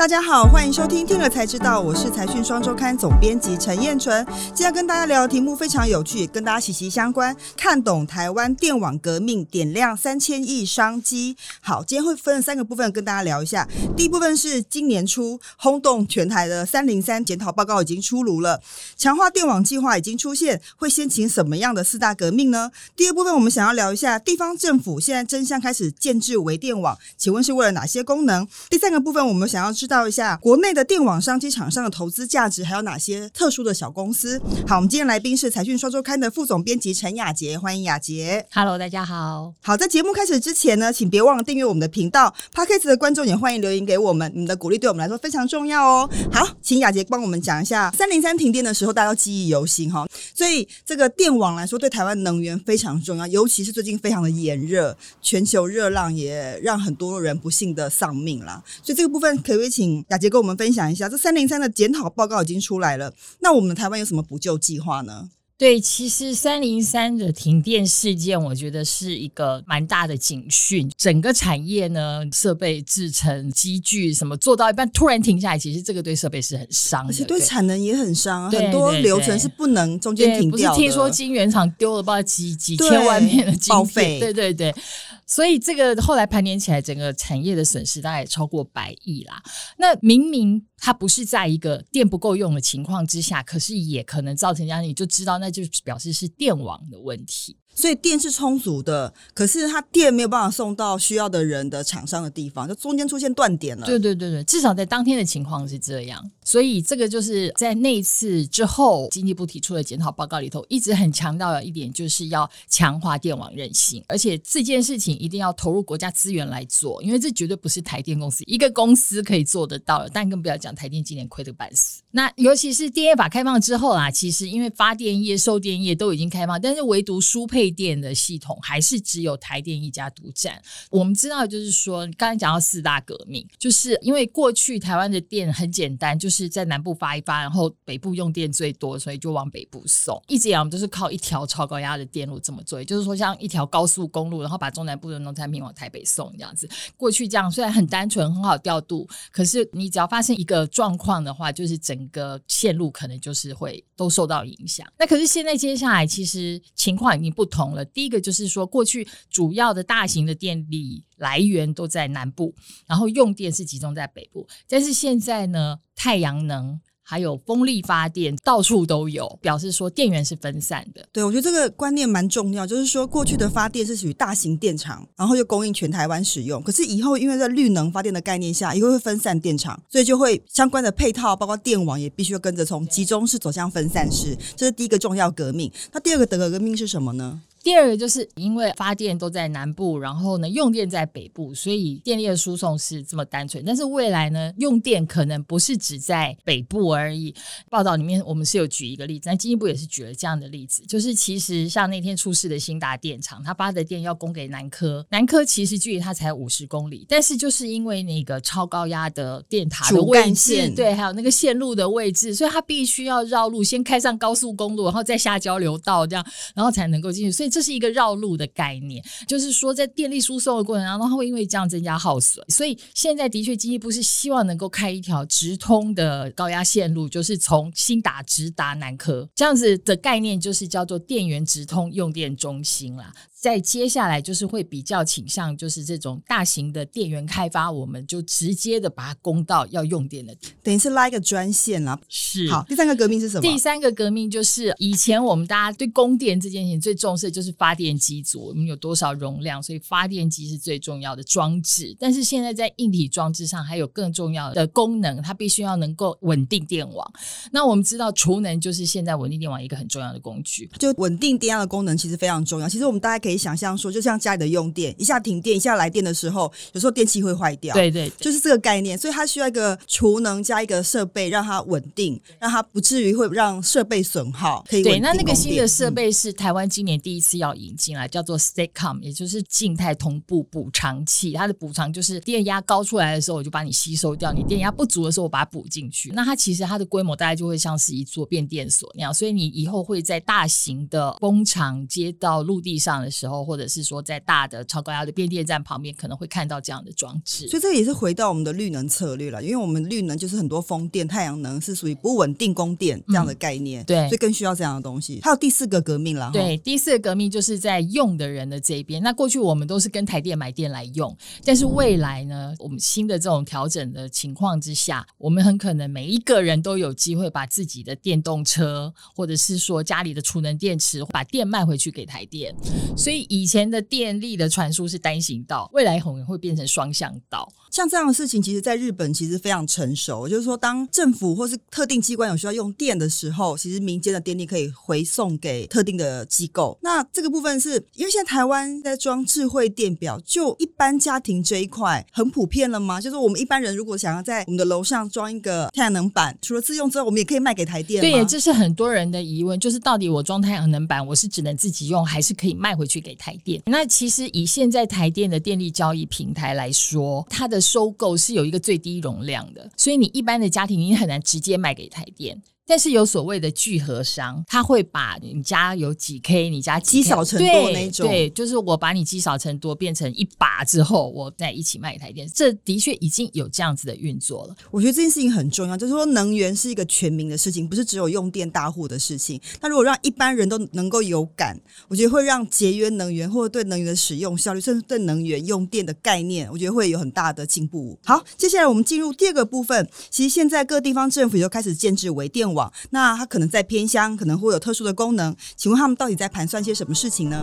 大家好，欢迎收听《听了才知道》，我是财讯双周刊总编辑陈彦纯。今天跟大家聊的题目非常有趣，跟大家息息相关。看懂台湾电网革命，点亮三千亿商机。好，今天会分三个部分跟大家聊一下。第一部分是今年初轰动全台的三零三检讨报告已经出炉了，强化电网计划已经出现，会掀起什么样的四大革命呢？第二部分我们想要聊一下地方政府现在争相开始建置微电网，请问是为了哪些功能？第三个部分我们想要知。知道一下国内的电网商机场上的投资价值，还有哪些特殊的小公司？好，我们今天来宾是财讯双周刊的副总编辑陈雅杰，欢迎雅杰。Hello，大家好。好，在节目开始之前呢，请别忘了订阅我们的频道。Podcast 的观众也欢迎留言给我们，你们的鼓励对我们来说非常重要哦。好，请雅杰帮我们讲一下三零三停电的时候，大家都记忆犹新哈。所以这个电网来说，对台湾能源非常重要，尤其是最近非常的炎热，全球热浪也让很多人不幸的丧命啦。所以这个部分可不可以请？请雅洁跟我们分享一下，这三零三的检讨报告已经出来了。那我们台湾有什么补救计划呢？对，其实三零三的停电事件，我觉得是一个蛮大的警讯。整个产业呢，设备制成、机具什么做到一半突然停下来，其实这个对设备是很伤的，而且对产能也很伤。很多流程是不能中间停掉的。不是听说晶圆厂丢了不知道几几千万片的经费？对对对。所以这个后来盘点起来，整个产业的损失大概也超过百亿啦。那明明它不是在一个电不够用的情况之下，可是也可能造成这样，你就知道那就表示是电网的问题。所以电是充足的，可是它电没有办法送到需要的人的厂商的地方，就中间出现断点了。对对对对，至少在当天的情况是这样。所以这个就是在那一次之后，经济部提出的检讨报告里头，一直很强调的一点，就是要强化电网韧性，而且这件事情一定要投入国家资源来做，因为这绝对不是台电公司一个公司可以做得到的。但更不要讲台电今年亏得半死。那尤其是电业法开放之后啊，其实因为发电业、售电业都已经开放，但是唯独输配。电的系统还是只有台电一家独占。我们知道，就是说，刚才讲到四大革命，就是因为过去台湾的电很简单，就是在南部发一发，然后北部用电最多，所以就往北部送。一直以来，我们都是靠一条超高压的电路这么做，也就是说，像一条高速公路，然后把中南部的农产品往台北送这样子。过去这样虽然很单纯，很好调度，可是你只要发生一个状况的话，就是整个线路可能就是会都受到影响。那可是现在接下来，其实情况已经不同了。第一个就是说，过去主要的大型的电力来源都在南部，然后用电是集中在北部。但是现在呢，太阳能。还有风力发电到处都有，表示说电源是分散的。对，我觉得这个观念蛮重要，就是说过去的发电是属于大型电厂，然后又供应全台湾使用。可是以后因为在绿能发电的概念下，以后会分散电厂，所以就会相关的配套，包括电网也必须要跟着从集中式走向分散式。这是第一个重要革命。那第二个德革命是什么呢？第二个就是因为发电都在南部，然后呢用电在北部，所以电力的输送是这么单纯。但是未来呢，用电可能不是只在北部而已。报道里面我们是有举一个例子，那进一步也是举了这样的例子，就是其实像那天出事的兴达电厂，它发的电要供给南科，南科其实距离它才五十公里，但是就是因为那个超高压的电塔的位置，对，还有那个线路的位置，所以它必须要绕路，先开上高速公路，然后再下交流道，这样，然后才能够进去。所以这是一个绕路的概念，就是说在电力输送的过程当中，它会因为这样增加耗损。所以现在的确经济部是希望能够开一条直通的高压线路，就是从新达直达南科，这样子的概念就是叫做电源直通用电中心啦。在接下来就是会比较倾向，就是这种大型的电源开发，我们就直接的把它供到要用电的，等于是拉一个专线啦。是。好，第三个革命是什么？第三个革命就是以前我们大家对供电这件事情最重视的就是发电机组，我们有多少容量，所以发电机是最重要的装置。但是现在在硬体装置上还有更重要的功能，它必须要能够稳定电网。那我们知道储能就是现在稳定电网一个很重要的工具，就稳定电压的功能其实非常重要。其实我们大家可以。可以想象说，就像家里的用电，一下停电，一下来电的时候，有时候电器会坏掉。对，对对，就是这个概念。所以它需要一个储能加一个设备，让它稳定，让它不至于会让设备损耗。可以对，那那个新的设备是台湾今年第一次要引进来，叫做 Statecom，也就是静态同步补偿器。它的补偿就是电压高出来的时候，我就把你吸收掉；你电压不足的时候，我把它补进去。那它其实它的规模大概就会像是一座变电所那样。所以你以后会在大型的工厂接到陆地上的时时候，或者是说在大的超高压的变电站旁边，可能会看到这样的装置。所以这也是回到我们的绿能策略了，因为我们绿能就是很多风电、太阳能是属于不稳定供电这样的概念，嗯、对，所以更需要这样的东西。还有第四个革命了，对，第四个革命就是在用的人的这一边。那过去我们都是跟台电买电来用，但是未来呢，我们新的这种调整的情况之下，我们很可能每一个人都有机会把自己的电动车，或者是说家里的储能电池，把电卖回去给台电。所以所以以前的电力的传输是单行道，未来可能会变成双向道。像这样的事情，其实在日本其实非常成熟。就是说，当政府或是特定机关有需要用电的时候，其实民间的电力可以回送给特定的机构。那这个部分是因为现在台湾在装智慧电表，就一般家庭这一块很普遍了吗？就是我们一般人如果想要在我们的楼上装一个太阳能板，除了自用之外，我们也可以卖给台电吗？对，这是很多人的疑问，就是到底我装太阳能板，我是只能自己用，还是可以卖回去给台电？那其实以现在台电的电力交易平台来说，它的收购是有一个最低容量的，所以你一般的家庭你很难直接卖给台电。但是有所谓的聚合商，他会把你家有几 K，你家积少成多那种，对，就是我把你积少成多变成一把之后，我再一起卖一台电，这的确已经有这样子的运作了。我觉得这件事情很重要，就是说能源是一个全民的事情，不是只有用电大户的事情。那如果让一般人都能够有感，我觉得会让节约能源或者对能源的使用效率，甚至对能源用电的概念，我觉得会有很大的进步。好，接下来我们进入第二个部分。其实现在各地方政府就开始建制微电那它可能在偏乡，可能会有特殊的功能，请问他们到底在盘算些什么事情呢？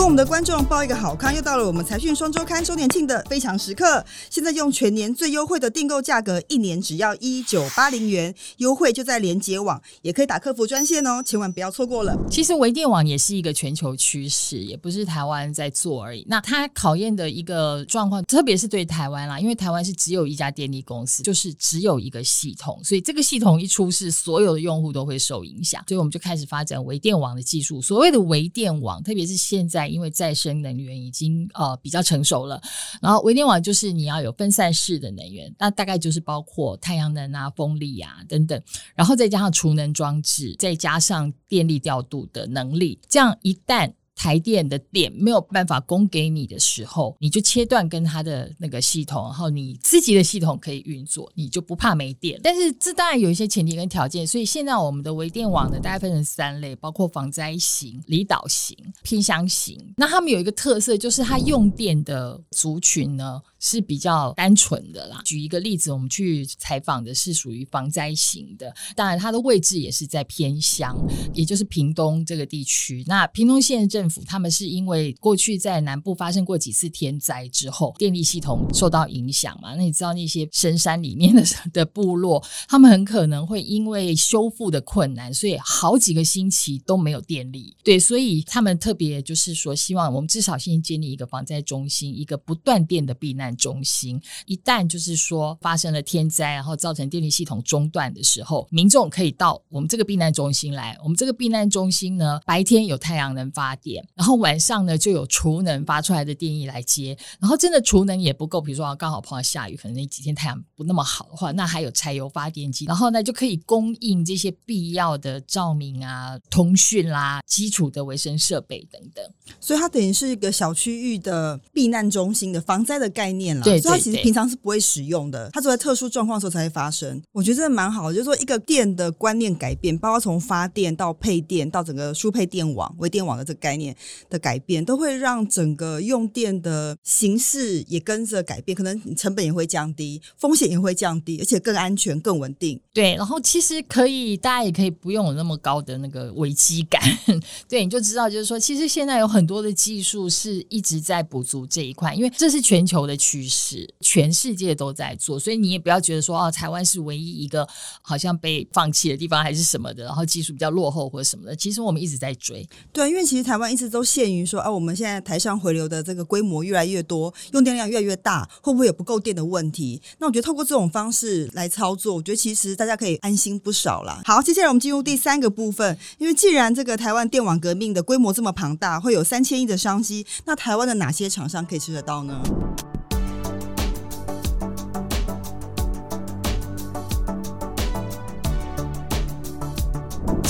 跟我们的观众报一个好康，又到了我们财讯双周刊周年庆的非常时刻。现在用全年最优惠的订购价格，一年只要一九八零元，优惠就在连接网，也可以打客服专线哦，千万不要错过了。其实微电网也是一个全球趋势，也不是台湾在做而已。那它考验的一个状况，特别是对台湾啦，因为台湾是只有一家电力公司，就是只有一个系统，所以这个系统一出事，所有的用户都会受影响。所以我们就开始发展微电网的技术。所谓的微电网，特别是现在。因为再生能源已经呃比较成熟了，然后微电网就是你要有分散式的能源，那大概就是包括太阳能啊、风力啊等等，然后再加上储能装置，再加上电力调度的能力，这样一旦。台电的电没有办法供给你的时候，你就切断跟它的那个系统，然后你自己的系统可以运作，你就不怕没电。但是这当然有一些前提跟条件，所以现在我们的微电网呢，大概分成三类，包括防灾型、离岛型、偏乡型。那他们有一个特色，就是它用电的族群呢。是比较单纯的啦。举一个例子，我们去采访的是属于防灾型的，当然它的位置也是在偏乡，也就是屏东这个地区。那屏东县政府他们是因为过去在南部发生过几次天灾之后，电力系统受到影响嘛？那你知道那些深山里面的的部落，他们很可能会因为修复的困难，所以好几个星期都没有电力。对，所以他们特别就是说，希望我们至少先建立一个防灾中心，一个不断电的避难中心，一旦就是说发生了天灾，然后造成电力系统中断的时候，民众可以到我们这个避难中心来。我们这个避难中心呢，白天有太阳能发电，然后晚上呢就有储能发出来的电力来接。然后真的储能也不够，比如说刚好碰到下雨，可能那几天太阳不那么好的话，那还有柴油发电机，然后呢就可以供应这些必要的照明啊、通讯啦、基础的维生设备等等。所以它等于是一个小区域的避难中心的防灾的概念。对，所以它其实平常是不会使用的，它只在特殊状况的时候才会发生。我觉得真的蛮好的，就是说一个电的观念改变，包括从发电到配电到整个输配电网、微电网的这个概念的改变，都会让整个用电的形式也跟着改变，可能成本也会降低，风险也会降低，而且更安全、更稳定。对，然后其实可以，大家也可以不用有那么高的那个危机感。对，你就知道，就是说，其实现在有很多的技术是一直在补足这一块，因为这是全球的趋势，全世界都在做，所以你也不要觉得说哦，台湾是唯一一个好像被放弃的地方，还是什么的，然后技术比较落后或者什么的。其实我们一直在追，对，因为其实台湾一是都限于说啊，我们现在台商回流的这个规模越来越多，用电量越来越大，会不会有不够电的问题？那我觉得透过这种方式来操作，我觉得其实大家可以安心不少啦。好，接下来我们进入第三个部分，因为既然这个台湾电网革命的规模这么庞大，会有三千亿的商机，那台湾的哪些厂商可以吃得到呢？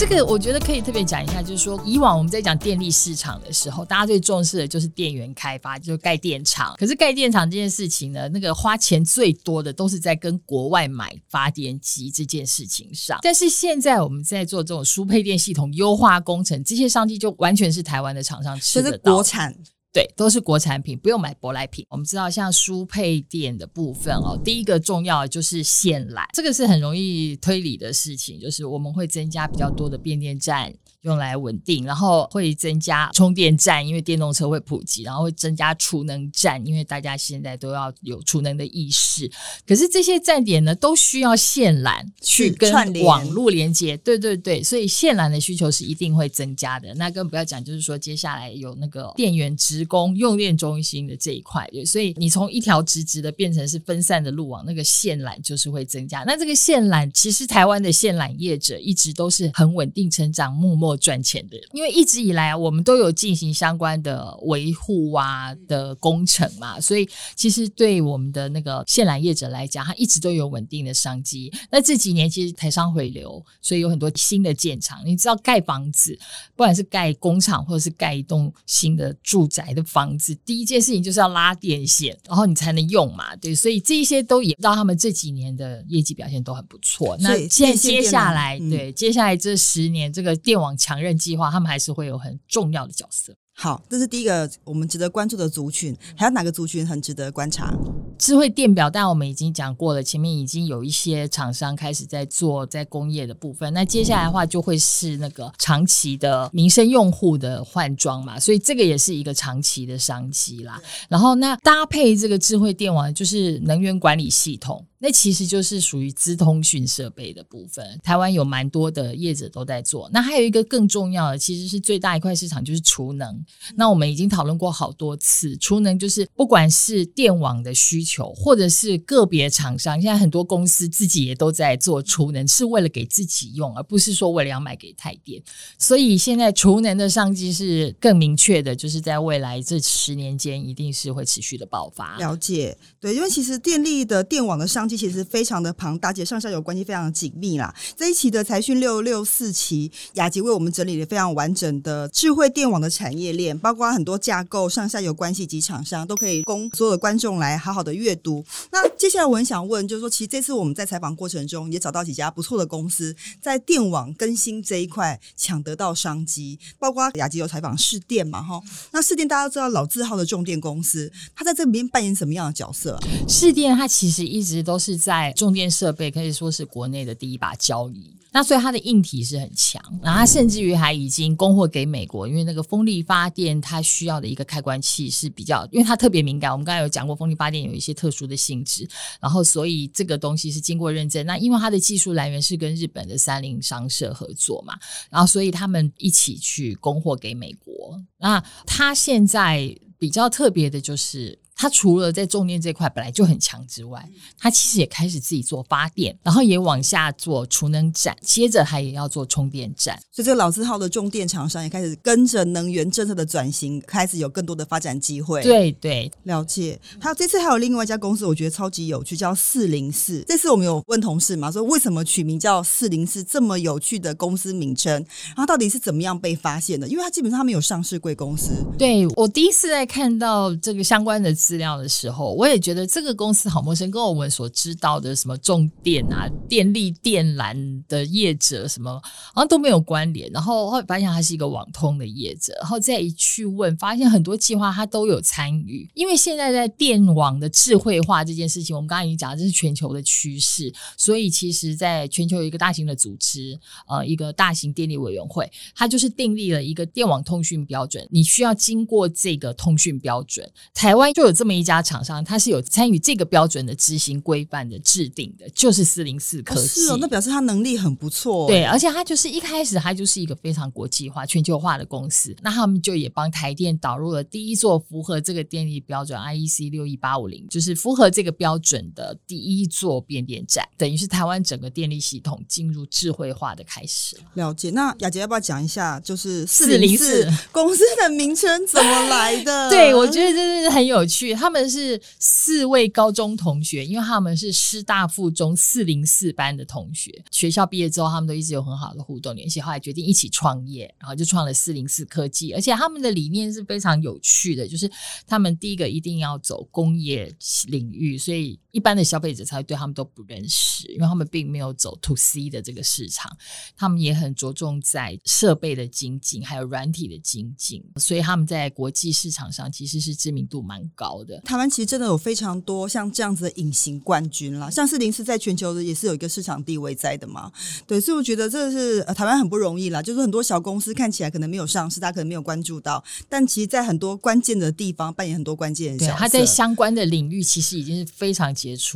这个我觉得可以特别讲一下，就是说以往我们在讲电力市场的时候，大家最重视的就是电源开发，就是盖电厂。可是盖电厂这件事情呢，那个花钱最多的都是在跟国外买发电机这件事情上。但是现在我们在做这种输配电系统优化工程，这些商机就完全是台湾的厂商吃的，国产。对，都是国产品，不用买舶来品。我们知道，像输配电的部分哦，第一个重要的就是线缆，这个是很容易推理的事情，就是我们会增加比较多的变电站。用来稳定，然后会增加充电站，因为电动车会普及，然后会增加储能站，因为大家现在都要有储能的意识。可是这些站点呢，都需要线缆去跟网络连接，对对对，所以线缆的需求是一定会增加的。那更不要讲，就是说接下来有那个电源职工用电中心的这一块，所以你从一条直直的变成是分散的路网，那个线缆就是会增加。那这个线缆其实台湾的线缆业者一直都是很稳定成长，默默。赚钱的，因为一直以来我们都有进行相关的维护啊的工程嘛，所以其实对我们的那个线缆业者来讲，它一直都有稳定的商机。那这几年其实台商回流，所以有很多新的建厂。你知道盖房子，不管是盖工厂或者是盖一栋新的住宅的房子，第一件事情就是要拉电线，然后你才能用嘛。对，所以这一些都也让他们这几年的业绩表现都很不错。那现在接下来，对，接下来这十年这个电网强韧计划，他们还是会有很重要的角色。好，这是第一个我们值得关注的族群，还有哪个族群很值得观察？智慧电表，但我们已经讲过了，前面已经有一些厂商开始在做在工业的部分。那接下来的话，就会是那个长期的民生用户的换装嘛，所以这个也是一个长期的商机啦。然后那搭配这个智慧电网，就是能源管理系统。那其实就是属于资通讯设备的部分，台湾有蛮多的业者都在做。那还有一个更重要的，其实是最大一块市场，就是储能。那我们已经讨论过好多次，储能就是不管是电网的需求，求或者是个别厂商，现在很多公司自己也都在做储能，是为了给自己用，而不是说为了要卖给太电。所以现在储能的商机是更明确的，就是在未来这十年间，一定是会持续的爆发。了解，对，因为其实电力的电网的商机其实非常的庞大，且上下游关系非常紧密啦。这一期的财讯六六四期，雅洁为我们整理了非常完整的智慧电网的产业链，包括很多架构、上下游关系及厂商，都可以供所有的观众来好好的阅读。那接下来我很想问，就是说，其实这次我们在采访过程中也找到几家不错的公司，在电网更新这一块抢得到商机，包括雅洁有采访士电嘛，哈。那士电大家都知道老字号的重电公司，它在这里面扮演什么样的角色啊？士电它其实一直都是在重电设备，可以说是国内的第一把交椅。那所以它的硬体是很强，然后它甚至于还已经供货给美国，因为那个风力发电它需要的一个开关器是比较，因为它特别敏感。我们刚才有讲过，风力发电有一些特殊的性质，然后所以这个东西是经过认证。那因为它的技术来源是跟日本的三菱商社合作嘛，然后所以他们一起去供货给美国。那它现在比较特别的就是。它除了在重电这块本来就很强之外，他其实也开始自己做发电，然后也往下做储能站，接着他也要做充电站。所以这个老字号的重电厂商也开始跟着能源政策的转型，开始有更多的发展机会。对对，了解。还有这次还有另外一家公司，我觉得超级有趣，叫四零四。这次我们有问同事嘛，说为什么取名叫四零四这么有趣的公司名称？然后到底是怎么样被发现的？因为它基本上他没有上市贵公司。对，我第一次在看到这个相关的。资料的时候，我也觉得这个公司好陌生，跟我们所知道的什么重电啊、电力电缆的业者什么好像都没有关联。然后后来发现他是一个网通的业者，然后再一去问，发现很多计划他都有参与。因为现在在电网的智慧化这件事情，我们刚刚已经讲，这是全球的趋势，所以其实在全球有一个大型的组织，呃，一个大型电力委员会，它就是订立了一个电网通讯标准，你需要经过这个通讯标准，台湾就有。这么一家厂商，它是有参与这个标准的执行规范的制定的，就是四零四科技。哦是哦，那表示它能力很不错。对，而且它就是一开始它就是一个非常国际化、全球化的公司。那他们就也帮台电导入了第一座符合这个电力标准 IEC 六一八五零，就是符合这个标准的第一座变电站，等于是台湾整个电力系统进入智慧化的开始。了解。那雅杰要不要讲一下，就是四零四公司的名称怎么来的？对，我觉得这是很有趣。他们是四位高中同学，因为他们是师大附中四零四班的同学。学校毕业之后，他们都一直有很好的互动联系，后来决定一起创业，然后就创了四零四科技。而且他们的理念是非常有趣的，就是他们第一个一定要走工业领域，所以一般的消费者才会对他们都不认识，因为他们并没有走 to C 的这个市场。他们也很着重在设备的精进，还有软体的精进，所以他们在国际市场上其实是知名度蛮高的。台湾其实真的有非常多像这样子的隐形冠军啦，像是四零四在全球的也是有一个市场地位在的嘛。对，所以我觉得这是呃台湾很不容易啦，就是很多小公司看起来可能没有上市，大家可能没有关注到，但其实在很多关键的地方扮演很多关键的角色。他在相关的领域其实已经是非常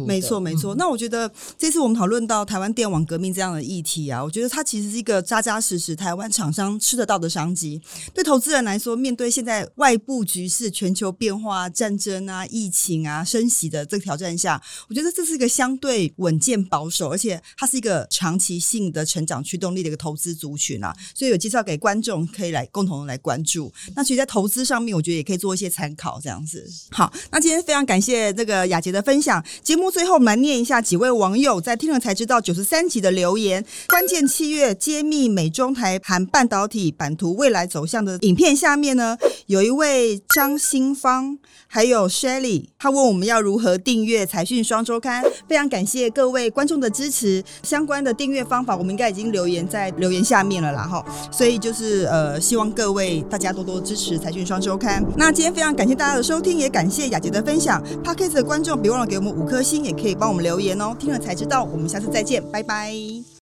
没错，没错。嗯、那我觉得这次我们讨论到台湾电网革命这样的议题啊，我觉得它其实是一个扎扎实实台湾厂商吃得到的商机。对投资人来说，面对现在外部局势、全球变化、战争啊、疫情啊、升息的这个挑战下，我觉得这是一个相对稳健保守，而且它是一个长期性的成长驱动力的一个投资族群啊。所以有介绍给观众，可以来共同来关注。那其实，在投资上面，我觉得也可以做一些参考，这样子。好，那今天非常感谢这个雅洁的分享。节目最后，我们来念一下几位网友在听了才知道九十三集的留言。关键七月揭秘美中台含半导体版图未来走向的影片下面呢，有一位张新芳，还有 Shelly，他问我们要如何订阅财讯双周刊。非常感谢各位观众的支持，相关的订阅方法我们应该已经留言在留言下面了啦哈。所以就是呃，希望各位大家多多支持财讯双周刊。那今天非常感谢大家的收听，也感谢雅洁的分享。Podcast 的观众别忘了给我们五五颗星，也可以帮我们留言哦。听了才知道，我们下次再见，拜拜。